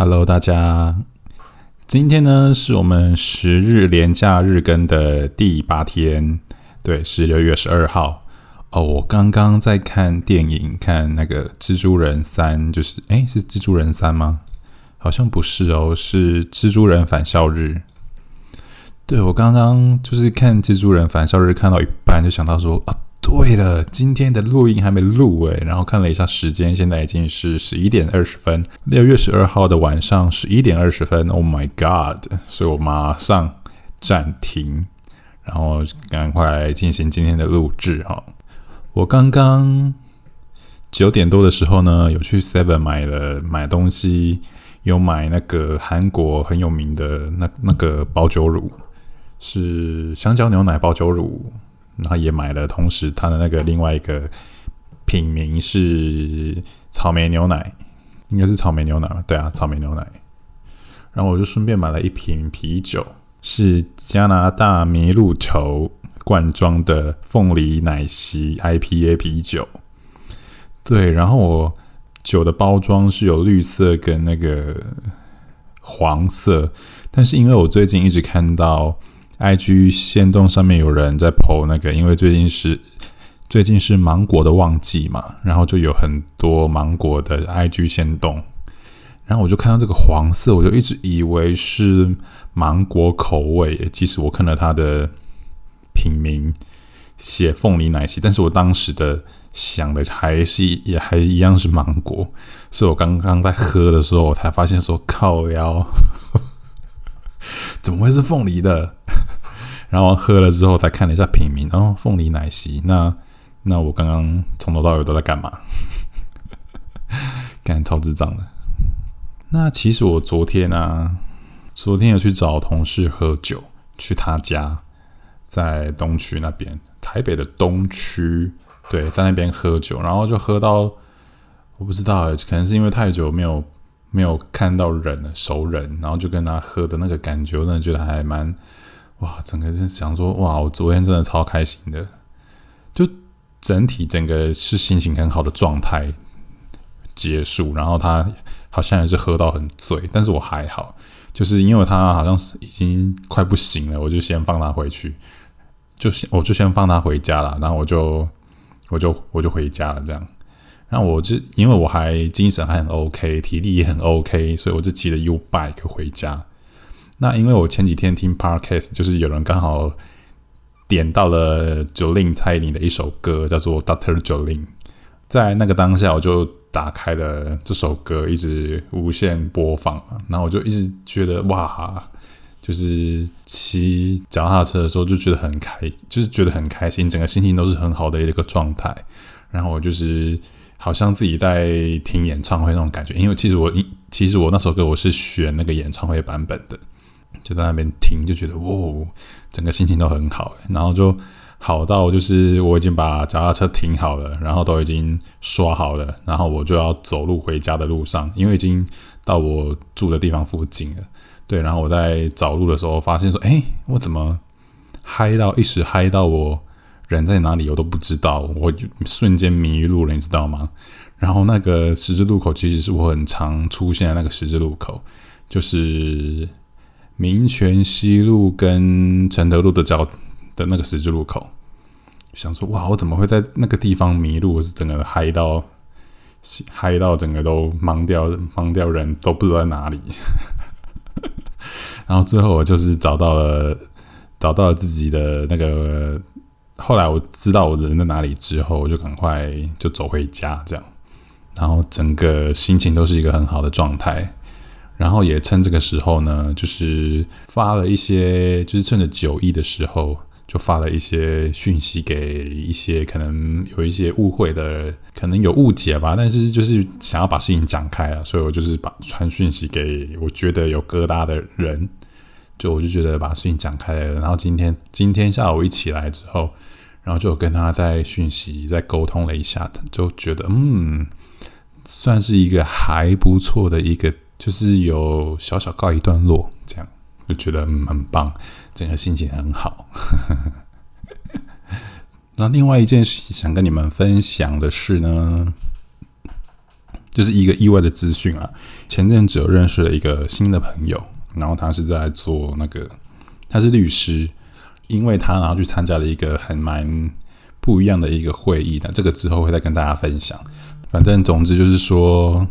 Hello，大家，今天呢是我们十日连假日更的第八天，对，是六月十二号。哦，我刚刚在看电影，看那个《蜘蛛人三》，就是诶，是《蜘蛛人三》吗？好像不是哦，是《蜘蛛人返校日》。对我刚刚就是看《蜘蛛人返校日》，看到一半就想到说啊。对了，今天的录音还没录诶，然后看了一下时间，现在已经是十一点二十分，六月十二号的晚上十一点二十分。Oh my god！所以我马上暂停，然后赶快进行今天的录制哈。我刚刚九点多的时候呢，有去 Seven 买了买东西，有买那个韩国很有名的那那个保酒乳，是香蕉牛奶保酒乳。然后也买了，同时它的那个另外一个品名是草莓牛奶，应该是草莓牛奶吧？对啊，草莓牛奶。然后我就顺便买了一瓶啤酒，是加拿大麋鹿头罐装的凤梨奶昔 IPA 啤酒。对，然后我酒的包装是有绿色跟那个黄色，但是因为我最近一直看到。I G 线动上面有人在 PO 那个，因为最近是最近是芒果的旺季嘛，然后就有很多芒果的 I G 线动，然后我就看到这个黄色，我就一直以为是芒果口味，即使我看了它的品名写凤梨奶昔，但是我当时的想的还是也还一样是芒果，所以我刚刚在喝的时候，我才发现说靠腰。怎么会是凤梨的？然后喝了之后才看了一下品名，然后凤梨奶昔。那那我刚刚从头到尾都在干嘛？干超智障的。那其实我昨天啊，昨天有去找同事喝酒，去他家，在东区那边，台北的东区，对，在那边喝酒，然后就喝到我不知道，可能是因为太久没有。没有看到人熟人，然后就跟他喝的那个感觉，我真的觉得还蛮哇！整个是想说哇，我昨天真的超开心的，就整体整个是心情很好的状态结束。然后他好像也是喝到很醉，但是我还好，就是因为他好像是已经快不行了，我就先放他回去，就先我就先放他回家了，然后我就我就我就回家了，这样。然后我就因为我还精神还很 OK，体力也很 OK，所以我就骑着 U bike 回家。那因为我前几天听 Podcast，就是有人刚好点到了九令蔡依林的一首歌，叫做 Doctor 九令。在那个当下，我就打开了这首歌，一直无限播放。然后我就一直觉得哇，就是骑脚踏车的时候就觉得很开，就是觉得很开心，整个心情都是很好的一个状态。然后我就是。好像自己在听演唱会那种感觉，因为其实我，其实我那首歌我是选那个演唱会版本的，就在那边听，就觉得哇，整个心情都很好，然后就好到就是我已经把脚踏车停好了，然后都已经刷好了，然后我就要走路回家的路上，因为已经到我住的地方附近了，对，然后我在找路的时候发现说，哎，我怎么嗨到一时嗨到我。人在哪里我都不知道，我就瞬间迷路了，你知道吗？然后那个十字路口其实是我很常出现的那个十字路口，就是民权西路跟承德路的交的那个十字路口。想说哇，我怎么会在那个地方迷路？我是整个嗨到嗨到整个都盲掉，盲掉人都不知道在哪里。然后最后我就是找到了，找到了自己的那个。后来我知道我人在哪里之后，我就赶快就走回家，这样，然后整个心情都是一个很好的状态。然后也趁这个时候呢，就是发了一些，就是趁着九一的时候，就发了一些讯息给一些可能有一些误会的，可能有误解吧。但是就是想要把事情讲开啊，所以我就是把传讯息给我觉得有疙瘩的人。就我就觉得把事情讲开了，然后今天今天下午一起来之后，然后就跟他在讯息在沟通了一下，就觉得嗯，算是一个还不错的一个，就是有小小告一段落，这样就觉得很棒，整个心情很好。那另外一件事想跟你们分享的是呢，就是一个意外的资讯啊。前阵子有认识了一个新的朋友，然后他是在做那个，他是律师，因为他然后去参加了一个很蛮不一样的一个会议的，这个之后会再跟大家分享。反正总之就是说，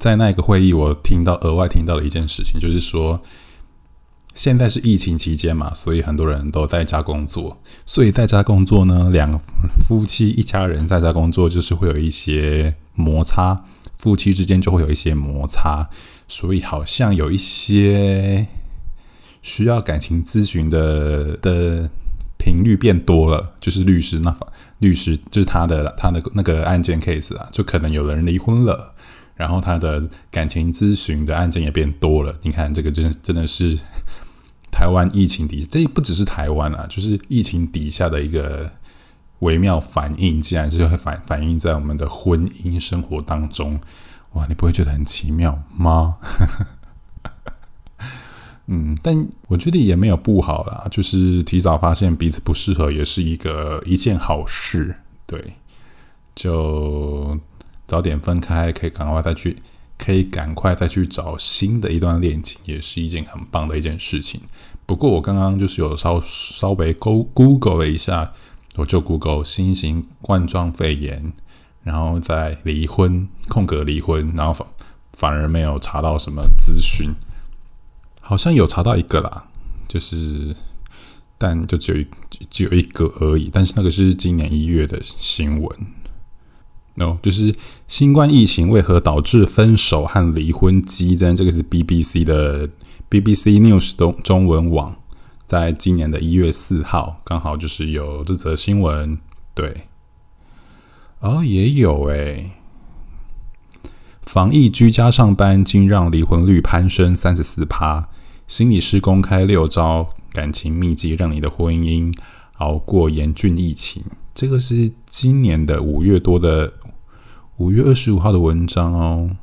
在那个会议，我听到额外听到了一件事情，就是说。现在是疫情期间嘛，所以很多人都在家工作。所以在家工作呢，两夫妻一家人在家工作，就是会有一些摩擦，夫妻之间就会有一些摩擦。所以好像有一些需要感情咨询的的频率变多了，就是律师那律师就是他的他的那个案件 case 啊，就可能有人离婚了，然后他的感情咨询的案件也变多了。你看这个真真的是。台湾疫情底，这不只是台湾啊，就是疫情底下的一个微妙反应，竟然是会反反映在我们的婚姻生活当中。哇，你不会觉得很奇妙吗？嗯，但我觉得也没有不好啦，就是提早发现彼此不适合，也是一个一件好事。对，就早点分开，可以赶快再去。可以赶快再去找新的一段恋情，也是一件很棒的一件事情。不过我刚刚就是有稍稍微 Go Google 了一下，我就 Google 新型冠状肺炎，然后再离婚，空格离婚，然后反反而没有查到什么资讯，好像有查到一个啦，就是但就只有只有一个而已，但是那个是今年一月的新闻。哦，就是新冠疫情为何导致分手和离婚激增？这个是 BBC 的 BBC News 中中文网，在今年的一月四号，刚好就是有这则新闻。对，哦，也有诶。防疫居家上班竟让离婚率攀升三十四趴。心理师公开六招感情秘籍，让你的婚姻熬过严峻疫情。这个是今年的五月多的。五月二十五号的文章哦，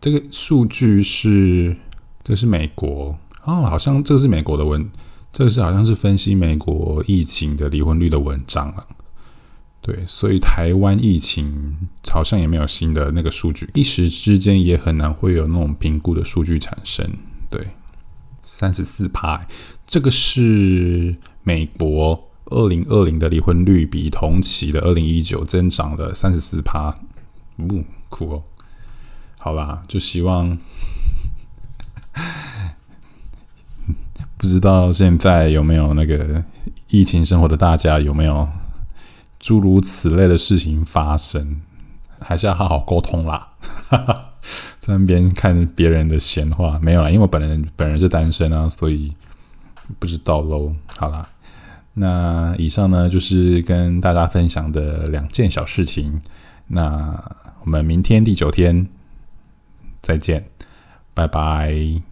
这个数据是，这是美国哦，好像这个是美国的文，这个是好像是分析美国疫情的离婚率的文章啊。对，所以台湾疫情好像也没有新的那个数据，一时之间也很难会有那种评估的数据产生。对，三十四趴，这个是美国。二零二零的离婚率比同期的二零一九增长了三十四趴，呜，酷哦！好啦，就希望 不知道现在有没有那个疫情生活的大家有没有诸如此类的事情发生，还是要好好沟通啦。在那边看别人的闲话没有啦，因为我本人本人是单身啊，所以不知道喽。好啦。那以上呢，就是跟大家分享的两件小事情。那我们明天第九天再见，拜拜。